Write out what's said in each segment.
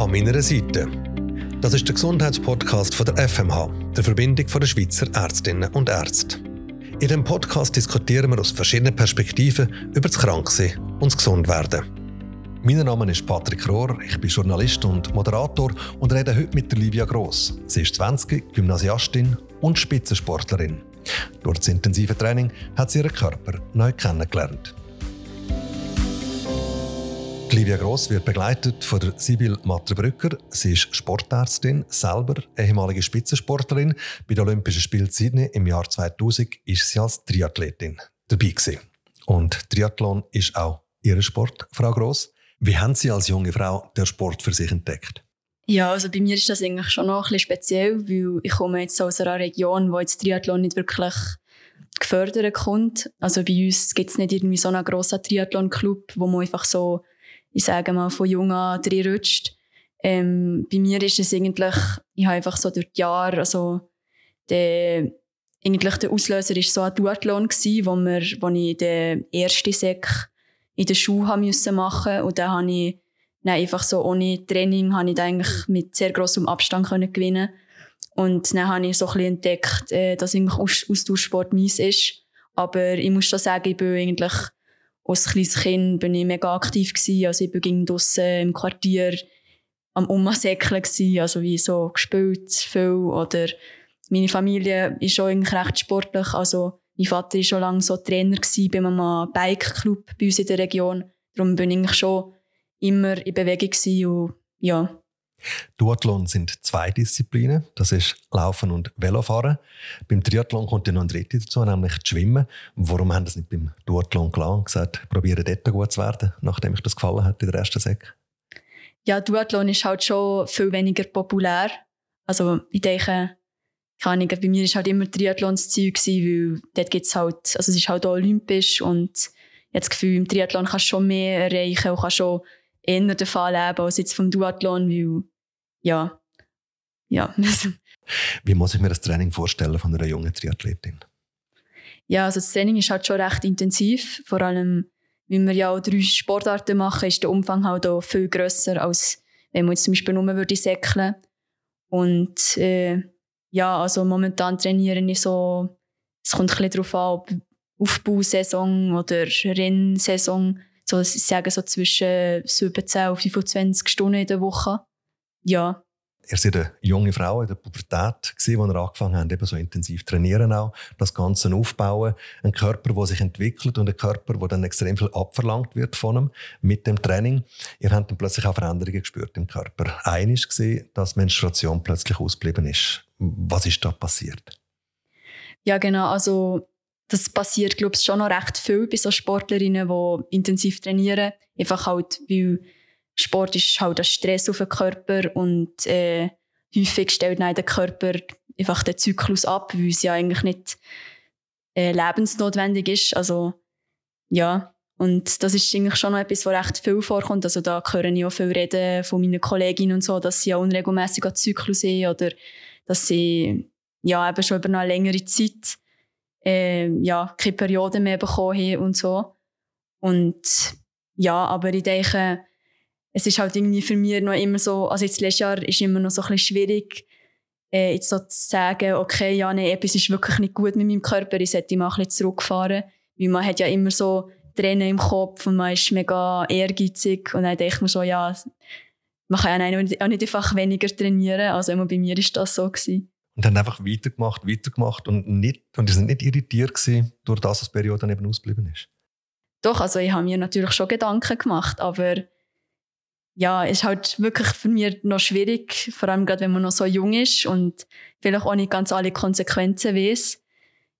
An meiner Seite. Das ist der Gesundheitspodcast von der FMH, der Verbindung der Schweizer Ärztinnen und Ärzte. In dem Podcast diskutieren wir aus verschiedenen Perspektiven über das Kranksein und das Gesundwerden. Mein Name ist Patrick Rohr, ich bin Journalist und Moderator und rede heute mit Livia Gross. Sie ist 20, Gymnasiastin und Spitzensportlerin. Durch das intensive Training hat sie ihren Körper neu kennengelernt. Livia Gross wird begleitet von der Sibyl Matterbrücker. Sie ist Sportärztin, selber ehemalige Spitzensportlerin. Bei den Olympischen Spielen Sydney im Jahr 2000 ist sie als Triathletin dabei gewesen. Und Triathlon ist auch ihr Sport, Frau Gross. Wie haben Sie als junge Frau den Sport für sich entdeckt? Ja, also bei mir ist das eigentlich schon noch ein bisschen speziell, weil ich komme jetzt aus einer Region, wo jetzt Triathlon nicht wirklich gefördert kommt. Also bei uns gibt es nicht irgendwie so einen grossen Triathlon-Club, wo man einfach so ich sage mal, von jung an rutscht. Ähm, bei mir ist es eigentlich, ich habe einfach so durch die Jahre, also der, eigentlich der Auslöser war so ein Duathlon wo, wir, wo ich den ersten Sek in der Schule machen und dann habe ich dann einfach so ohne Training habe ich eigentlich mit sehr grossem Abstand können gewinnen und dann habe ich so ein bisschen entdeckt, äh, dass eigentlich Austauschsport meins ist. Aber ich muss schon sagen, ich bin eigentlich als kleines Kind bin ich mega aktiv. Also ich bin draussen im Quartier am Umsäckeln also wie so gespielt viel oder meine Familie ist auch eigentlich recht sportlich, also mein Vater war schon lange so Trainer bei einem Bike-Club bei uns in der Region. Darum bin ich schon immer in Bewegung und ja, Duathlon sind zwei Disziplinen, das ist Laufen und Velofahren. Beim Triathlon kommt ja noch ein dritte dazu, nämlich das Schwimmen. Warum haben das nicht beim Duathlon und gesagt, probiere dort gut zu werden, nachdem ich das gefallen hat in der ersten Säcke? Ja, Duathlon ist halt schon viel weniger populär. Also ich denke, keine Ahnung, bei mir war halt immer Triathlon das Ziel, weil dort gibt es halt, also es ist halt auch olympisch und ich habe das Gefühl, im Triathlon kannst du schon mehr erreichen und kannst schon eher davon leben als jetzt vom Duathlon, weil ja, ja. Wie muss ich mir das Training vorstellen von einer jungen Triathletin? Ja, also das Training ist halt schon recht intensiv. Vor allem, wenn wir ja auch drei Sportarten machen, ist der Umfang halt auch viel grösser, als wenn man jetzt zum Beispiel nur würde säckeln. Und äh, ja, also momentan trainiere ich so, es kommt ein bisschen darauf an, ob Aufbausaison oder Rennsaison, so, ich sage so zwischen 17 und 25 Stunden in der Woche. Ja. Ihr seid eine junge Frau in der Pubertät, als ihr angefangen habt, eben so intensiv trainieren auch, das Ganze aufbauen. Ein Körper, der sich entwickelt und ein Körper, der dann extrem viel abverlangt wird von ihm mit dem Training. Ihr habt dann plötzlich auch Veränderungen gespürt im Körper. Ein ist gesehen, dass Menstruation plötzlich ausgeblieben ist. Was ist da passiert? Ja, genau. Also das passiert, glaube ich, schon noch recht viel bei so Sportlerinnen, die intensiv trainieren. Einfach halt, weil Sport ist halt ein Stress auf den Körper und äh, häufig stellt dann der Körper einfach den Zyklus ab, weil es ja eigentlich nicht äh, lebensnotwendig ist. Also ja, und das ist eigentlich schon noch etwas, was recht viel vorkommt. Also da höre ich auch viel reden von meinen Kolleginnen und so, dass sie ja unregelmäßig einen Zyklus sehen oder dass sie ja eben schon über eine längere Zeit äh, ja, keine Periode mehr bekommen haben und so. Und ja, aber ich denke, es ist halt irgendwie für mich noch immer so, also jetzt letztes Jahr ist immer noch so ein bisschen schwierig, äh, jetzt so zu sagen, okay, ja, nee, etwas ist wirklich nicht gut mit meinem Körper, ich sollte mal ein bisschen zurückfahren. Weil man hat ja immer so Tränen im Kopf und man ist mega ehrgeizig und dann denkt man so, ja, man kann ja auch nicht einfach weniger trainieren, also immer bei mir ist das so gewesen. Und dann einfach weitergemacht, weitergemacht und nicht, und die sind nicht irritiert gewesen, durch das, was die Periode dann eben ausgeblieben ist? Doch, also ich habe mir natürlich schon Gedanken gemacht, aber ja, ist halt wirklich für mich noch schwierig, vor allem gerade wenn man noch so jung ist und vielleicht auch nicht ganz alle Konsequenzen weiß,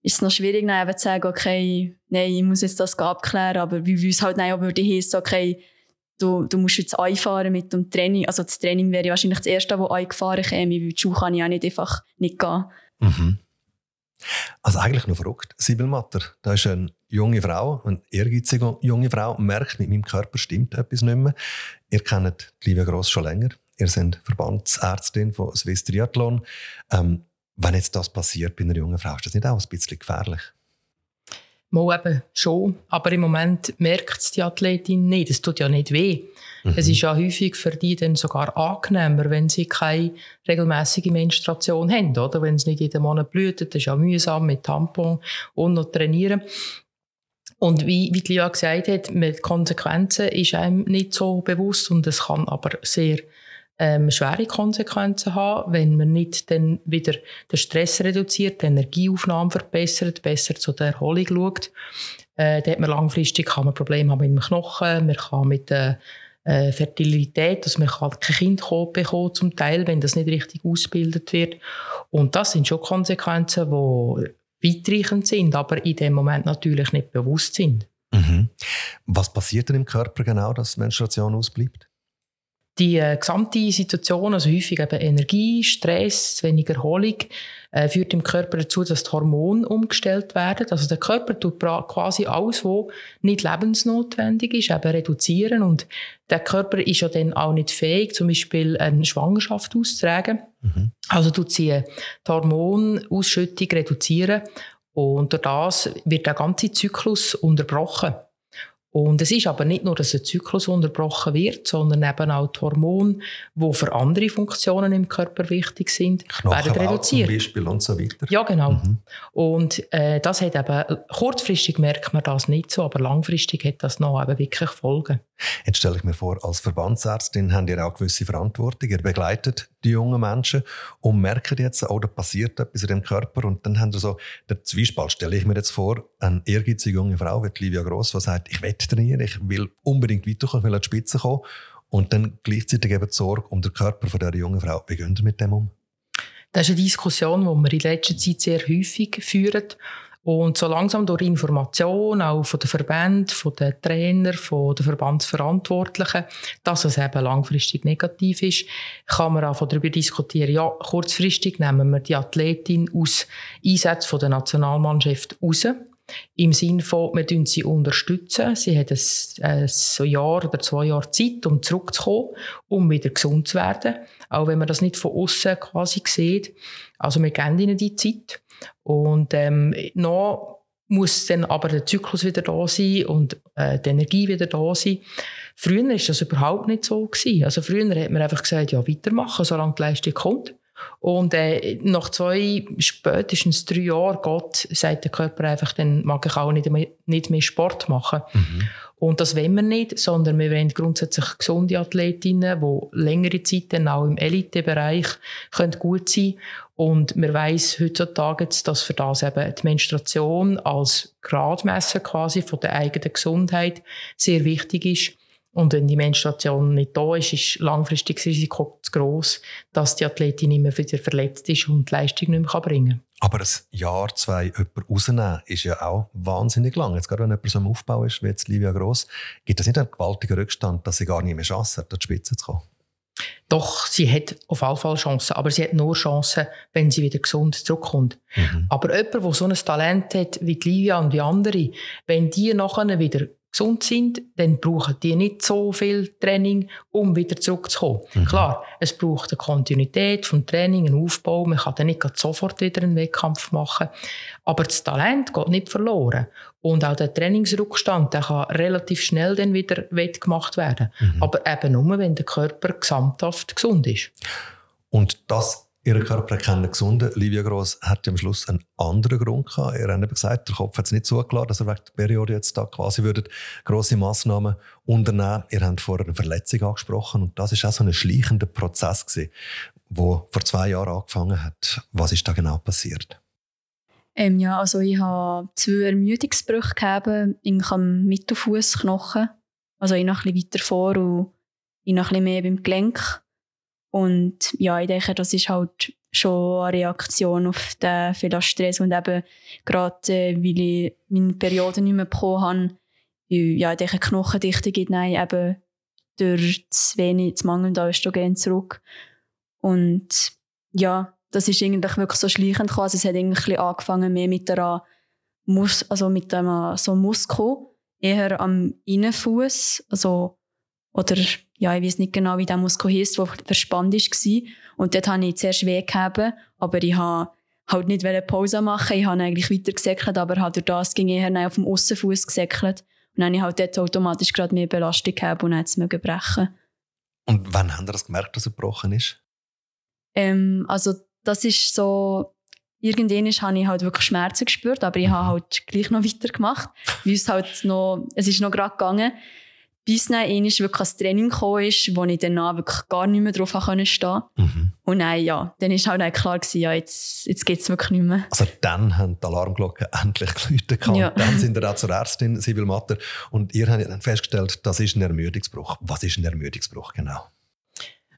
ist es noch schwierig, dann eben zu sagen, okay, nein, ich muss jetzt das abklären, aber wie es halt dann auch würde heissen, okay, du, du musst jetzt einfahren mit dem Training, also das Training wäre wahrscheinlich das Erste, wo eingefahren käme, weil die Schule kann ich auch nicht einfach nicht gehen. Mhm. Also eigentlich noch verrückt. Sibyl Matter, da ist eine junge Frau, eine ehrgeizige junge Frau, merkt, mit meinem Körper stimmt etwas nicht mehr. Ihr kennt Livia Gross schon länger. Ihr seid Verbandsärztin von Swiss Triathlon. Ähm, wenn jetzt das passiert bei einer jungen Frau, ist das nicht auch ein bisschen gefährlich? Mal eben schon, aber im Moment merkt es die Athletin nicht. Es tut ja nicht weh. Mhm. Es ist ja häufig für die dann sogar angenehmer, wenn sie keine regelmäßige Menstruation haben, oder? Wenn es nicht jeden Monat blüht, das ist ja mühsam mit Tampon und noch trainieren. Und wie, wie Lia gesagt hat, mit Konsequenzen ist einem nicht so bewusst und es kann aber sehr ähm, schwere Konsequenzen haben, wenn man nicht dann wieder den Stress reduziert, die Energieaufnahme verbessert, besser zu der Erholung schaut. Äh, da hat man langfristig kann man Probleme haben mit dem Knochen, man kann mit der äh, Fertilität, dass man kann kein Kind bekommen zum Teil, wenn das nicht richtig ausgebildet wird. Und das sind schon Konsequenzen, die weitreichend sind, aber in dem Moment natürlich nicht bewusst sind. Mhm. Was passiert denn im Körper genau, dass Menstruation ausbleibt? Die äh, gesamte Situation, also häufig eben Energie, Stress, wenig Erholung, äh, führt im Körper dazu, dass die Hormone umgestellt werden. Also der Körper tut quasi alles, was nicht lebensnotwendig ist, eben reduzieren. Und der Körper ist ja dann auch nicht fähig, zum Beispiel eine Schwangerschaft auszutragen. Mhm. Also tut sie die Hormonausschüttung reduzieren. Und durch das wird der ganze Zyklus unterbrochen. Und es ist aber nicht nur, dass ein Zyklus unterbrochen wird, sondern eben auch die Hormone, die für andere Funktionen im Körper wichtig sind, werden reduziert. zum Beispiel und so weiter. Ja, genau. Mhm. Und äh, das hat eben, kurzfristig merkt man das nicht so, aber langfristig hat das noch eben wirklich Folgen. Jetzt stelle ich mir vor, als Verbandsärztin habt ihr auch gewisse Verantwortung. Ihr begleitet die jungen Menschen und merkt jetzt, oh, da passiert etwas in dem Körper und dann haben ihr so der Zwiespalt, stelle ich mir jetzt vor, eine ehrgeizige junge Frau wie Livia Gross, die sagt, ich will trainieren, ich will unbedingt weiterkommen, ich will an die Spitze kommen und dann gleichzeitig eben die Sorge um den Körper von dieser jungen Frau. Wie gehen ihr mit dem um? Das ist eine Diskussion, die wir in letzter Zeit sehr häufig führen. Und so langsam durch Information, auch von den Verbänden, von den Trainern, von den Verbandsverantwortlichen, dass es eben langfristig negativ ist, kann man auch darüber diskutieren, ja, kurzfristig nehmen wir die Athletin aus Einsätzen der Nationalmannschaft raus. Im Sinne von, wir unterstützen sie. unterstützen. Sie hat ein, ein Jahr oder zwei Jahre Zeit, um zurückzukommen, um wieder gesund zu werden. Auch wenn man das nicht von außen quasi sieht. Also wir geben ihnen die Zeit. Und ähm, noch muss dann aber der Zyklus wieder da sein und äh, die Energie wieder da sein. Früher war das überhaupt nicht so. Gewesen. Also früher hat man einfach gesagt, ja, weitermachen, solange die Leistung kommt. Und äh, nach zwei, spätestens drei Jahren geht, sagt der Körper einfach, dann mag ich auch nicht mehr, nicht mehr Sport machen. Mhm. Und das wollen wir nicht, sondern wir wollen grundsätzlich gesunde Athletinnen, die längere Zeit dann auch im Elitebereich können gut sein Und wir weiss heutzutage, dass für das eben die Menstruation als Gradmesser quasi von der eigenen Gesundheit sehr wichtig ist. Und wenn die Menstruation nicht da ist, ist langfristig das Risiko zu gross, dass die Athletin immer wieder verletzt ist und die Leistung nicht mehr bringen kann. Aber ein Jahr, zwei jemanden rausnehmen, ist ja auch wahnsinnig lang. Jetzt gerade wenn jemand so im Aufbau ist, wie jetzt Livia Gross, gibt es nicht einen gewaltigen Rückstand, dass sie gar nicht mehr Chance hat, an die Spitze zu kommen? Doch, sie hat auf jeden Fall Chancen, aber sie hat nur Chancen, wenn sie wieder gesund zurückkommt. Mhm. Aber jemand, der so ein Talent hat wie Livia und wie andere, wenn die nachher wieder gesund sind, dann brauchen die nicht so viel Training, um wieder zurückzukommen. Mhm. Klar, es braucht eine Kontinuität vom Training, einen Aufbau. Man kann dann nicht sofort wieder einen Wettkampf machen. Aber das Talent geht nicht verloren. Und auch der Trainingsrückstand, der kann relativ schnell dann wieder wettgemacht werden. Mhm. Aber eben nur, wenn der Körper gesamthaft gesund ist. Und das Ihr Körper erkennen gesunden. Livia Gross hat am Schluss einen anderen Grund gehabt. Er hat gesagt, der Kopf hat es nicht zugelassen, dass er wegen der Periode jetzt da quasi würdet grosse Massnahmen unternehmen. Ihr habt vorher eine Verletzung angesprochen und das ist auch so ein schleichender Prozess gewesen, der vor zwei Jahren angefangen hat. Was ist da genau passiert? Ähm, ja, also ich habe zwei Ermüdungsbrüche gehabt, am Mittelfußknochen. Also ich noch ein bisschen weiter vor und ich noch ein bisschen mehr beim Gelenk. Und ja, ich denke, das ist halt schon eine Reaktion auf den vielen Stress und eben gerade, äh, weil ich meine Periode nicht mehr bekommen habe, ja, ich denke, Knochendichte geht nein, eben durch das wenig, das mangelnde Östrogen zurück. Und ja, das ist eigentlich wirklich so schleichend gekommen. Also es hat eigentlich angefangen mehr mit der Mus also mit dem so Muskel, eher am Innenfuß, also oder ja, ich weiß nicht genau, wie der Muskel hieß, der verspannt war. Und dort habe ich zuerst weh gehabt, aber ich habe halt nicht Pause machen Ich habe eigentlich weiter gesäckelt, aber halt durch das ging ich eher auf dem Aussenfuß gesäckelt. Und dann habe ich halt dort automatisch gerade mehr Belastung gehabt und dann es brechen. Und wann haben Sie das gemerkt, dass er gebrochen ist? Ähm, also das ist so, irgendwann habe ich halt wirklich Schmerzen gespürt, aber ich habe mhm. halt gleich noch weitergemacht, weil es halt noch, es ist noch gerade gegangen bis dann wirklich ein Training gekommen ist, wo ich danach wirklich gar nicht mehr drauf stehen konnte. Mhm. Und dann, ja, dann war halt klar, gewesen, ja, jetzt, jetzt geht es wirklich nicht mehr. Also dann haben die Alarmglocken endlich geläutet. Ja. Dann sind wir auch zur Ärztin, Sibyl Matter, und ihr habt dann festgestellt, das ist ein Ermüdungsbruch. Was ist ein Ermüdungsbruch genau?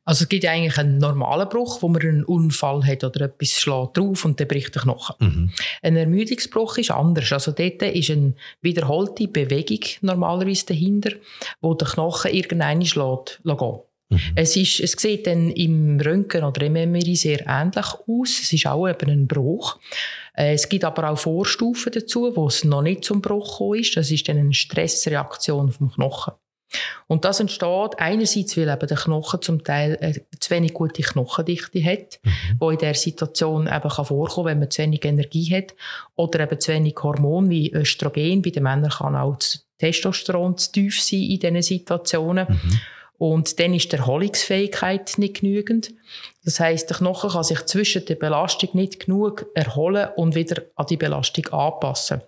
Also es gibt ja eigentlich einen normalen Bruch, wo man einen Unfall hat oder etwas schlägt drauf und dann bricht der Knochen. Mhm. Ein Ermüdungsbruch ist anders. Also dort ist eine wiederholte Bewegung normalerweise dahinter, wo der Knochen irgendwann schlägt, gehen. Mhm. Es, ist, es sieht dann im Röntgen oder im MRI sehr ähnlich aus. Es ist auch eben ein Bruch. Äh, es gibt aber auch Vorstufen dazu, wo es noch nicht zum Bruch gekommen ist. Das ist dann eine Stressreaktion vom Knochen. Und das entsteht einerseits, weil eben der Knochen zum Teil äh, zu wenig gute Knochendichte hat, mhm. wo in der Situation eben kann vorkommen, wenn man zu wenig Energie hat oder eben zu wenig Hormone wie Östrogen. Bei den Männern kann auch das Testosteron zu tief sein in diesen Situationen. Mhm. Und dann ist die Erholungsfähigkeit nicht genügend. Das heißt, der Knochen kann sich zwischen der Belastung nicht genug erholen und wieder an die Belastung anpassen.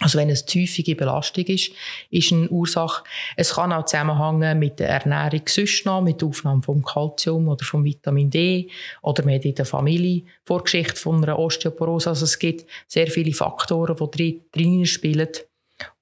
Also wenn es häufige Belastung ist, ist eine Ursache. Es kann auch zusammenhängen mit der Ernährung sonst noch, mit der Aufnahme vom Calcium oder vom Vitamin D oder hat in der Familie Vorgeschichte von einer Osteoporose. Also es gibt sehr viele Faktoren, die drin spielen.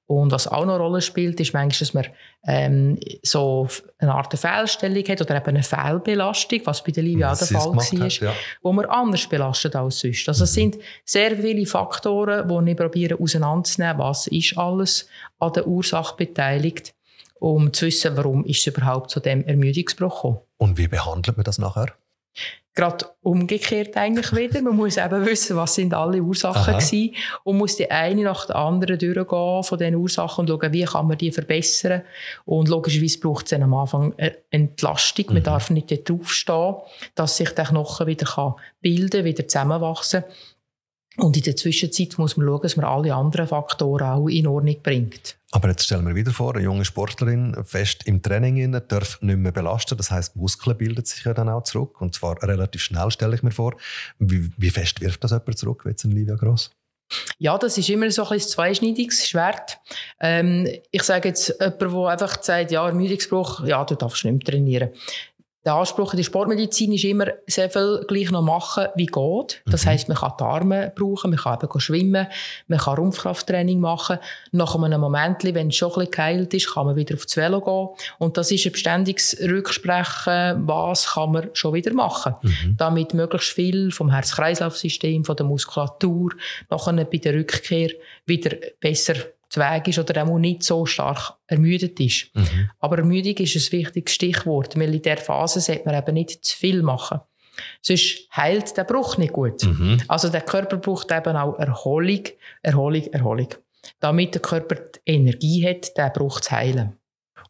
Und was auch noch eine Rolle spielt, ist manchmal, dass man ähm, so eine Art Fehlstellung hat oder eben eine Fehlbelastung, was bei der Livia auch der Fall war, hat, ja. wo man anders belastet als sonst. Also es sind sehr viele Faktoren, die ich probiere auseinanderzunehmen, was ist alles an der Ursache beteiligt, um zu wissen, warum ist es überhaupt zu dem Ermüdungsbruch gekommen. Und wie behandelt man das nachher? Gerade umgekehrt eigentlich wieder. Man muss eben wissen, was sind alle Ursachen waren und muss die eine nach der anderen durchgehen von diesen Ursachen und schauen, wie kann man die verbessern. Und logischerweise braucht es dann am Anfang eine Entlastung. Mhm. Man darf nicht dort draufstehen, dass sich der Knochen wieder bilden kann, wieder zusammenwachsen und in der Zwischenzeit muss man schauen, dass man alle anderen Faktoren auch in Ordnung bringt. Aber jetzt stellen wir wieder vor, eine junge Sportlerin fest im Training darf nicht mehr belasten. Das heißt, Muskeln bilden sich ja dann auch zurück. Und zwar relativ schnell, stelle ich mir vor. Wie, wie fest wirft das jemand zurück, wie jetzt ein Livia Gross? Ja, das ist immer so ein zweischneidiges Schwert. Ähm, ich sage jetzt jemand, der einfach sagt, ja, Ermüdungsbruch, ja, du darfst nicht mehr trainieren der Anspruch in der Sportmedizin ist immer, sehr viel gleich noch machen, wie geht. Das mhm. heisst, man kann die Arme brauchen, man kann eben schwimmen, man kann Rumpfkrafttraining machen. Nach einem Moment, wenn es schon ein bisschen geheilt ist, kann man wieder auf das Velo gehen. Und das ist ein beständiges Rücksprechen, was kann man schon wieder machen. Mhm. Damit möglichst viel vom Herz-Kreislauf-System, von der Muskulatur, nachher bei der Rückkehr wieder besser zu Weg ist oder auch nicht so stark ermüdet ist. Mhm. Aber Ermüdung ist ein wichtiges Stichwort, weil in dieser Phase sollte man eben nicht zu viel machen. Sonst heilt der Bruch nicht gut. Mhm. Also der Körper braucht eben auch Erholung, Erholung, Erholung. Damit der Körper die Energie hat, den Bruch zu heilen.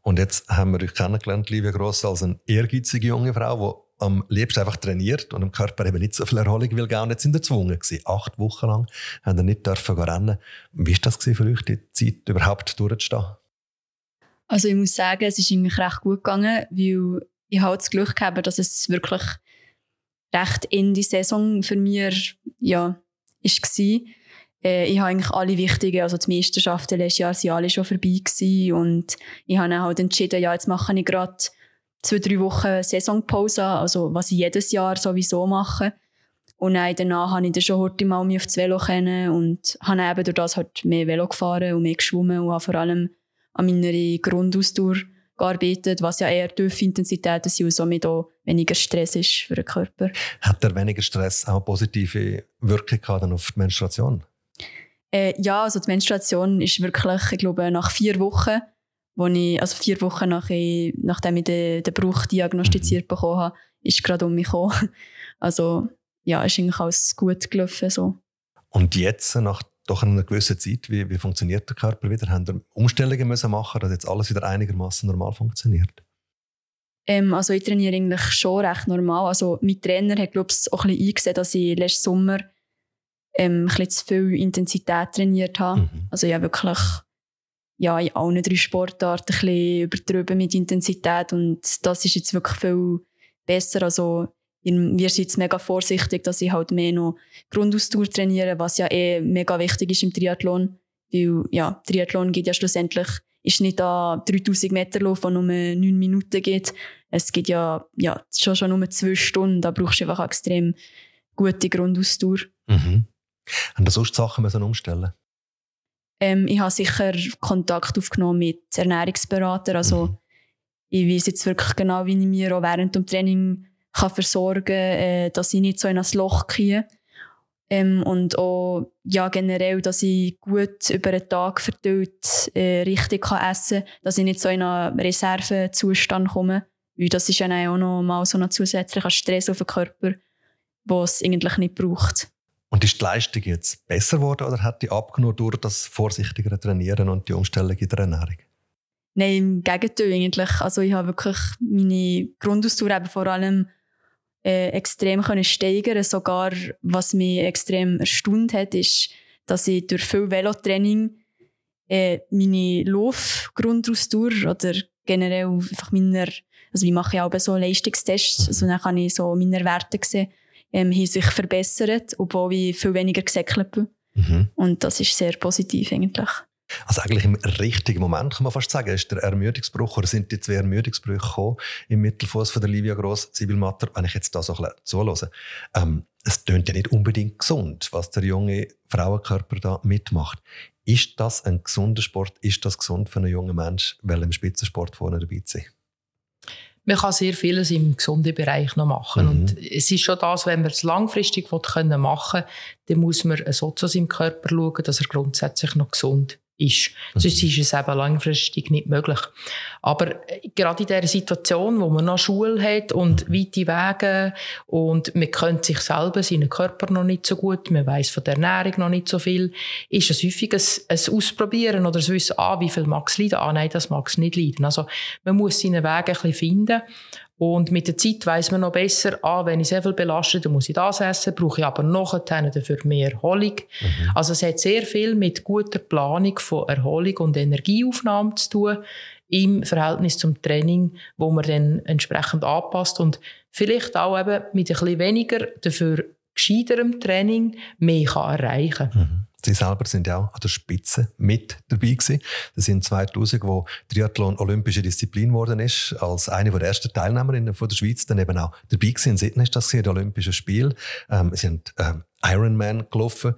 Und jetzt haben wir euch kennengelernt, liebe Gross, als eine ehrgeizige junge Frau, die am liebsten einfach trainiert und im Körper eben nicht so viel Erholung will geben. Jetzt sind wir gezwungen gewesen. Acht Wochen lang haben wir nicht dürfen rennen. Wie war das für euch, die Zeit überhaupt durchzustehen? Also ich muss sagen, es ist eigentlich recht gut gegangen, weil ich halt das Glück gehabt, dass es wirklich recht in die Saison für mich ja, war. Äh, ich habe eigentlich alle wichtigen, also die Meisterschaften letztes Jahr sind alle schon vorbei gewesen und ich habe dann halt entschieden, ja, jetzt mache ich gerade zwei, drei Wochen Saisonpause, also was ich jedes Jahr sowieso mache. Und dann danach habe ich dann schon heute mal mich auf das Velo kennen und habe eben durch das halt mehr Velo gefahren und mehr geschwommen und habe vor allem an meiner Grundausdauer gearbeitet, was ja eher tiefe Intensitäten sind und somit auch weniger Stress ist für den Körper. Hat der weniger Stress auch positive Wirkung auf die Menstruation? Äh, ja, also die Menstruation ist wirklich, ich glaube, nach vier Wochen wo ich, also vier Wochen nach ich, nachdem ich den, den Bruch diagnostiziert bekommen habe, ist gerade um mich gekommen. Also, ja, ist eigentlich alles gut gelaufen, so. Und jetzt, nach doch einer gewissen Zeit, wie, wie funktioniert der Körper wieder? Haben wir Umstellungen müssen machen, dass jetzt alles wieder einigermaßen normal funktioniert? Ähm, also ich trainiere eigentlich schon recht normal. Also mein Trainer hat, glaube ich, auch ein bisschen eingesehen, dass ich letzten Sommer ähm, ein bisschen zu viel Intensität trainiert habe. Mhm. Also ja wirklich ja, in allen drei Sportarten ein bisschen übertrieben mit Intensität und das ist jetzt wirklich viel besser. Also wir sind jetzt mega vorsichtig, dass ich halt mehr noch Grundausdauer trainiere, was ja eh mega wichtig ist im Triathlon. Weil, ja, Triathlon geht ja schlussendlich, ist nicht da 3000 Meter Lauf, der nur 9 Minuten geht. Es geht ja, ja, schon, schon nur 2 Stunden. Da brauchst du einfach extrem gute Grundausdauer. Mhm. Haben da sonst Sachen müssen umstellen ähm, ich habe sicher Kontakt aufgenommen mit Ernährungsberatern. Also, ich weiß jetzt wirklich genau, wie ich mir auch während dem Training kann versorgen kann, äh, dass ich nicht so in ein Loch gehe. Ähm, und auch ja, generell, dass ich gut über einen Tag verteilt äh, richtig kann essen kann, dass ich nicht so in einen Reservezustand komme. Weil das ist ja auch noch mal so ein zusätzlicher Stress auf den Körper, den es eigentlich nicht braucht. Und ist die Leistung jetzt besser geworden oder hat die abgenommen durch das vorsichtigere Trainieren und die Umstellung in der Ernährung? Nein, im Gegenteil eigentlich. Also ich habe wirklich meine Grundausdauer eben vor allem äh, extrem können steigern Sogar, was mich extrem erstaunt hat, ist, dass ich durch viel Velotraining äh, meine Laufgrundausdauer oder generell einfach meiner, also ich mache ja auch so Leistungstests, also dann kann ich so meine Werte sehen, ähm, haben sich verbessert, obwohl ich viel weniger gesäckelt bin. Mhm. Und das ist sehr positiv eigentlich. Also eigentlich im richtigen Moment kann man fast sagen, ist der Ermüdungsbruch oder sind die zwei Ermüdungsbrüche gekommen im Mittelfuß von der Livia Gross, Sibyl Matter, wenn ich jetzt da so ein bisschen zuhöre. Ähm, es tönt ja nicht unbedingt gesund, was der junge Frauenkörper da mitmacht. Ist das ein gesunder Sport? Ist das gesund für einen jungen Menschen, weil im Spitzensport vorne dabei zu sein? Man kann sehr vieles im gesunden Bereich noch machen. Mhm. Und es ist schon das, wenn man es langfristig machen will, dann muss man so zu seinem Körper schauen, dass er grundsätzlich noch gesund ist. Sonst ist es eben langfristig nicht möglich. Aber äh, gerade in dieser Situation, wo man noch Schule hat und weite Wege und man kennt sich selber, seinen Körper noch nicht so gut, man weiß von der Ernährung noch nicht so viel, ist es häufig ein, ein Ausprobieren oder ein Wissen, ah, wie viel mag es leiden? Ah, nein, das mag es nicht leiden. Also man muss seinen Weg ein bisschen finden und mit der Zeit weiß man noch besser, ah, wenn ich sehr viel belaste, dann muss ich das essen, brauche ich aber noch dafür mehr Erholung. Mhm. Also es hat sehr viel mit guter Planung von Erholung und Energieaufnahme zu tun im Verhältnis zum Training, wo man dann entsprechend anpasst und vielleicht auch eben mit ein bisschen weniger dafür gescheiterem Training mehr kann erreichen kann. Mhm. Sie selber sind ja auch an der Spitze mit dabei gewesen. Das sind 2000, wo Triathlon olympische Disziplin geworden ist, als eine der ersten Teilnehmerinnen von der Schweiz, dann eben auch dabei gewesen. In Sydney ist das gewesen, Olympischen Spiel. Ähm, sie haben ähm, Ironman gelaufen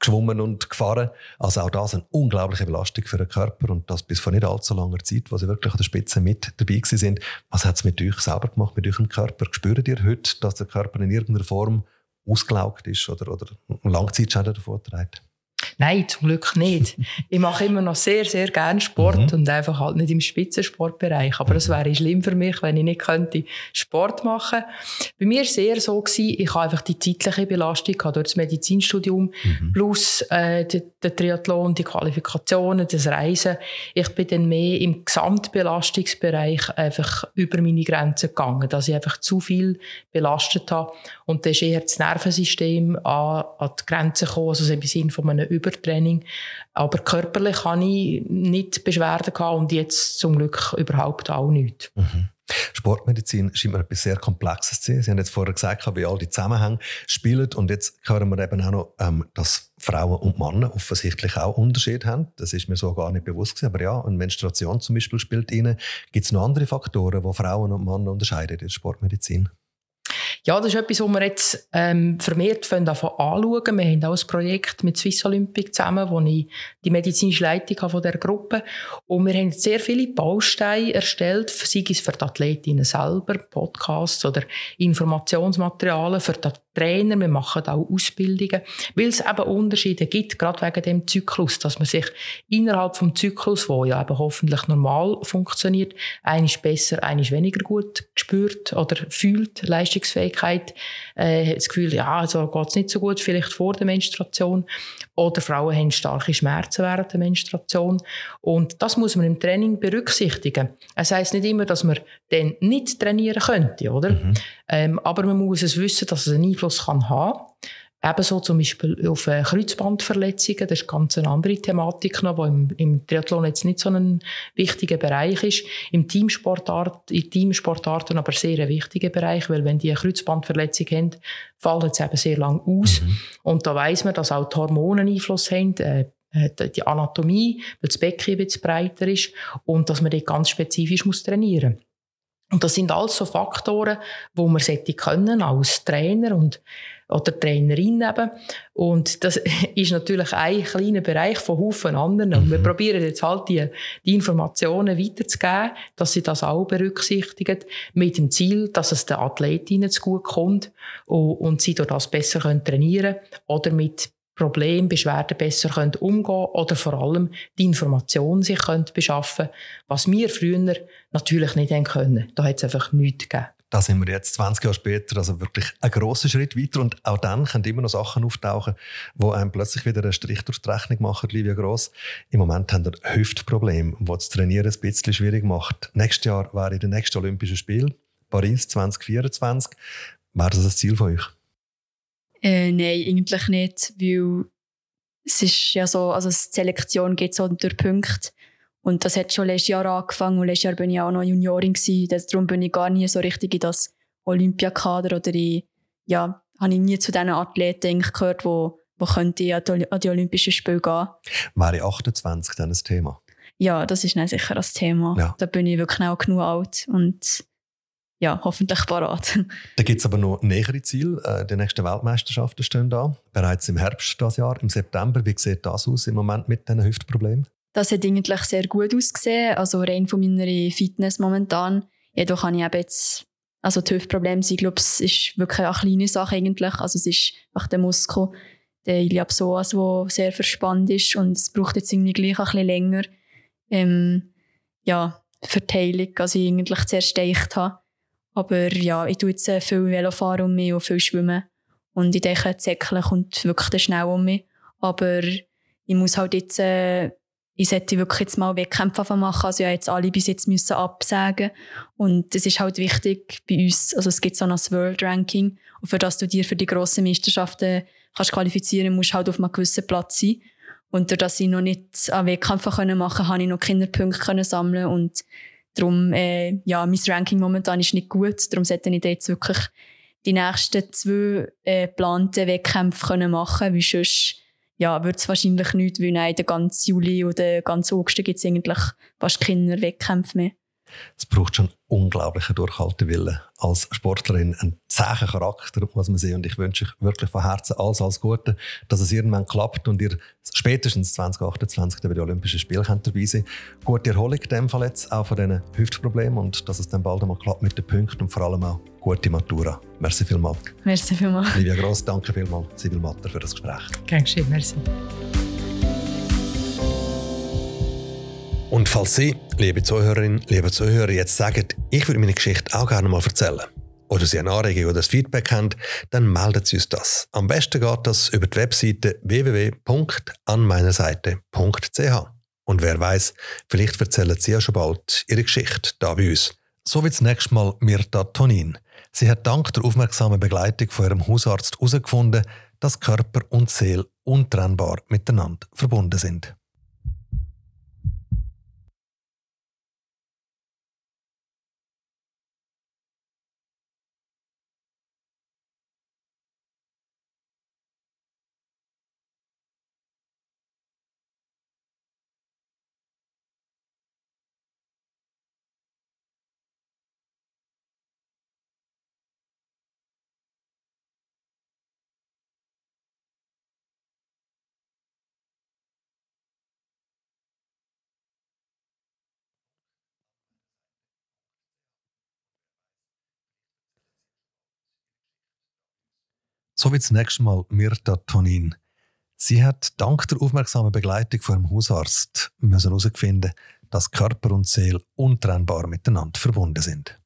geschwommen und gefahren. Also auch das eine unglaubliche Belastung für den Körper und das bis vor nicht allzu langer Zeit, wo sie wirklich an der Spitze mit dabei gewesen sind. Was hat es mit euch selber gemacht, mit eurem Körper? Spürt ihr heute, dass der Körper in irgendeiner Form ausgelaugt ist oder, oder Langzeitschäden davor trägt? Nein, zum Glück nicht. ich mache immer noch sehr, sehr gerne Sport mhm. und einfach halt nicht im Spitzensportbereich. Aber es wäre schlimm für mich, wenn ich nicht könnte Sport machen. Bei mir war es eher so gewesen, ich habe einfach die zeitliche Belastung gehabt durch das Medizinstudium mhm. plus äh, der, Triathlon, die Qualifikationen, das Reisen. Ich bin dann mehr im Gesamtbelastungsbereich einfach über meine Grenzen gegangen, dass ich einfach zu viel belastet habe. Und dann ist eher das Nervensystem an, an die Grenzen gekommen, also im Sinne von einem Übertraining. Aber körperlich hatte ich nicht Beschwerden gehabt und jetzt zum Glück überhaupt auch nicht. Mhm. Sportmedizin scheint mir etwas sehr Komplexes zu sein. Sie haben jetzt vorher gesagt, wie all die Zusammenhänge spielen. Und jetzt hören wir eben auch noch, ähm, dass Frauen und Männer offensichtlich auch Unterschiede haben. Das ist mir so gar nicht bewusst gewesen. Aber ja, eine Menstruation zum Beispiel spielt rein. Gibt es noch andere Faktoren, die Frauen und Männer unterscheiden in der Sportmedizin? Ja, das ist etwas, was wir jetzt ähm, vermehrt anschauen Wir haben auch ein Projekt mit Swiss Olympic zusammen, wo ich die medizinische Leitung habe von der Gruppe. Und wir haben sehr viele Bausteine erstellt, sei es für die Athletinnen selber, Podcasts oder Informationsmaterialien für die Trainer, wir machen auch Ausbildungen, weil es eben Unterschiede gibt, gerade wegen dem Zyklus, dass man sich innerhalb vom Zyklus, wo ja eben hoffentlich normal funktioniert, eines besser, eines weniger gut spürt oder fühlt, Leistungsfähigkeit, äh, das Gefühl, ja, also geht's nicht so gut, vielleicht vor der Menstruation, oder Frauen haben starke Schmerzen während der Menstruation und das muss man im Training berücksichtigen. Es heißt nicht immer, dass man dann nicht trainieren könnte, oder? Mhm. Ähm, aber man muss es wissen, dass es einen Einfluss kann haben Ebenso zum Beispiel auf äh, Kreuzbandverletzungen, das ist ganz eine andere Thematik noch, die im, im Triathlon jetzt nicht so ein wichtiger Bereich ist. Im Teamsportart, in Teamsportarten aber sehr ein wichtiger Bereich, weil wenn die eine Kreuzbandverletzung haben, fallen sie eben sehr lang aus. Mhm. Und da weiss man, dass auch die Hormone Einfluss haben, äh, äh die Anatomie, weil das Becken bisschen breiter ist und dass man dort ganz spezifisch muss trainieren muss. Und das sind alles so Faktoren, wo man sollte können als Trainer und oder Trainerin eben. Und das ist natürlich ein kleiner Bereich von Haufen anderen. Und mhm. wir probieren jetzt halt die, die Informationen weiterzugeben, dass sie das auch berücksichtigen, mit dem Ziel, dass es den Athletinnen zu gut kommt und, und sie durch das besser können trainieren oder mit Problem, Beschwerden besser können umgehen oder vor allem die Informationen sich können beschaffen was wir früher natürlich nicht haben können. Da hat es einfach nichts gegeben. Da sind wir jetzt 20 Jahre später, also wirklich ein grosser Schritt weiter. Und auch dann können immer noch Sachen auftauchen, wo einem plötzlich wieder einen Strich durch die Rechnung machen, Livia Gross. Im Moment haben wir Hüftprobleme, wo das Trainieren ein bisschen schwierig macht. Nächstes Jahr wäre der nächste Olympische Spiel, Paris 2024. Wäre das ein Ziel von euch? Äh, nein, eigentlich nicht, weil es ist ja so, also die Selektion geht so durch Punkte. Und das hat schon letztes Jahr angefangen und letztes Jahr bin ich auch noch Juniorin gewesen. Darum bin ich gar nie so richtig in das Olympiakader oder in, ja, habe ich nie zu diesen Athleten gehört, wo, wo könnte an die, an die Olympischen Spiele gehen. Wäre 28 dann ein Thema? Ja, das ist dann sicher das Thema. Ja. Da bin ich wirklich auch genug alt und ja, hoffentlich parat. Da gibt es aber noch nähere Ziele. Äh, die nächsten Weltmeisterschaften stehen da. Bereits im Herbst das Jahr, im September. Wie sieht das aus im Moment mit diesen Hüftproblemen? Das hat eigentlich sehr gut ausgesehen, also rein von meiner Fitness momentan. Jedoch habe ich eben jetzt, also die Hüftprobleme sind, glaube es ist wirklich eine kleine Sache eigentlich. Also es ist einfach der Muskel, der Iliopsoas, der sehr verspannt ist und es braucht jetzt irgendwie gleich ein bisschen länger, ähm, ja, Verteilung, als ich eigentlich zuerst gedacht habe. Aber ja, ich tue jetzt äh, viel Velofahren um mich und viel Schwimmen. Und ich denke, Zäckchen kommt wirklich schnell um mich. Aber ich muss halt jetzt, äh, ich sollte wirklich jetzt mal Wettkämpfe machen. Also ja, jetzt alle bis jetzt müssen absagen. Und das ist halt wichtig bei uns. Also es gibt so ein World Ranking. Und für das du dir für die grossen Meisterschaften kannst qualifizieren, musst du halt auf einem gewissen Platz sein. Und dadurch, dass ich noch nicht an Wettkämpfe machen konnte, habe ich noch Kinderpunkte sammeln und Darum, äh, ja, mein Ranking momentan ist nicht gut. Darum sollte ich jetzt wirklich die nächsten zwei äh, geplanten Wettkämpfe können machen weil sonst ja, wird es wahrscheinlich nicht, weil nein, den ganzen Juli oder den ganzen August gibt es eigentlich fast keine Wettkämpfe mehr. Es braucht schon unglaublichen Durchhaltewillen als Sportlerin, einen zähen Charakter, muss man sehen. Und ich wünsche euch wirklich von Herzen alles, alles Gute, dass es irgendwann klappt und ihr spätestens 2028 bei den Olympischen Spielen könnt dabei sein Gute Erholung in dem Fall jetzt, auch von diesen Hüftproblemen und dass es dann bald einmal klappt mit den Punkten und vor allem auch gute Matura. Merci vielmals. Merci vielmals. Livia Gross, danke vielmals, Sibyl Matter, für das Gespräch. Gern geschehen, merci. Und falls Sie, liebe Zuhörerinnen, liebe Zuhörer, jetzt sagen, ich würde meine Geschichte auch gerne mal erzählen, oder Sie eine Anregung oder ein Feedback haben, dann melden Sie uns das. Am besten geht das über die Webseite www.anmeinerseite.ch. Und wer weiß, vielleicht erzählen Sie ja schon bald Ihre Geschichte da bei uns. So wie das nächste Mal Mirta Tonin. Sie hat dank der aufmerksamen Begleitung von ihrem Hausarzt herausgefunden, dass Körper und Seele untrennbar miteinander verbunden sind. So wie das nächste Mal Mirta Tonin. Sie hat dank der aufmerksamen Begleitung von ihrem Hausarzt herausfinden dass Körper und Seele untrennbar miteinander verbunden sind.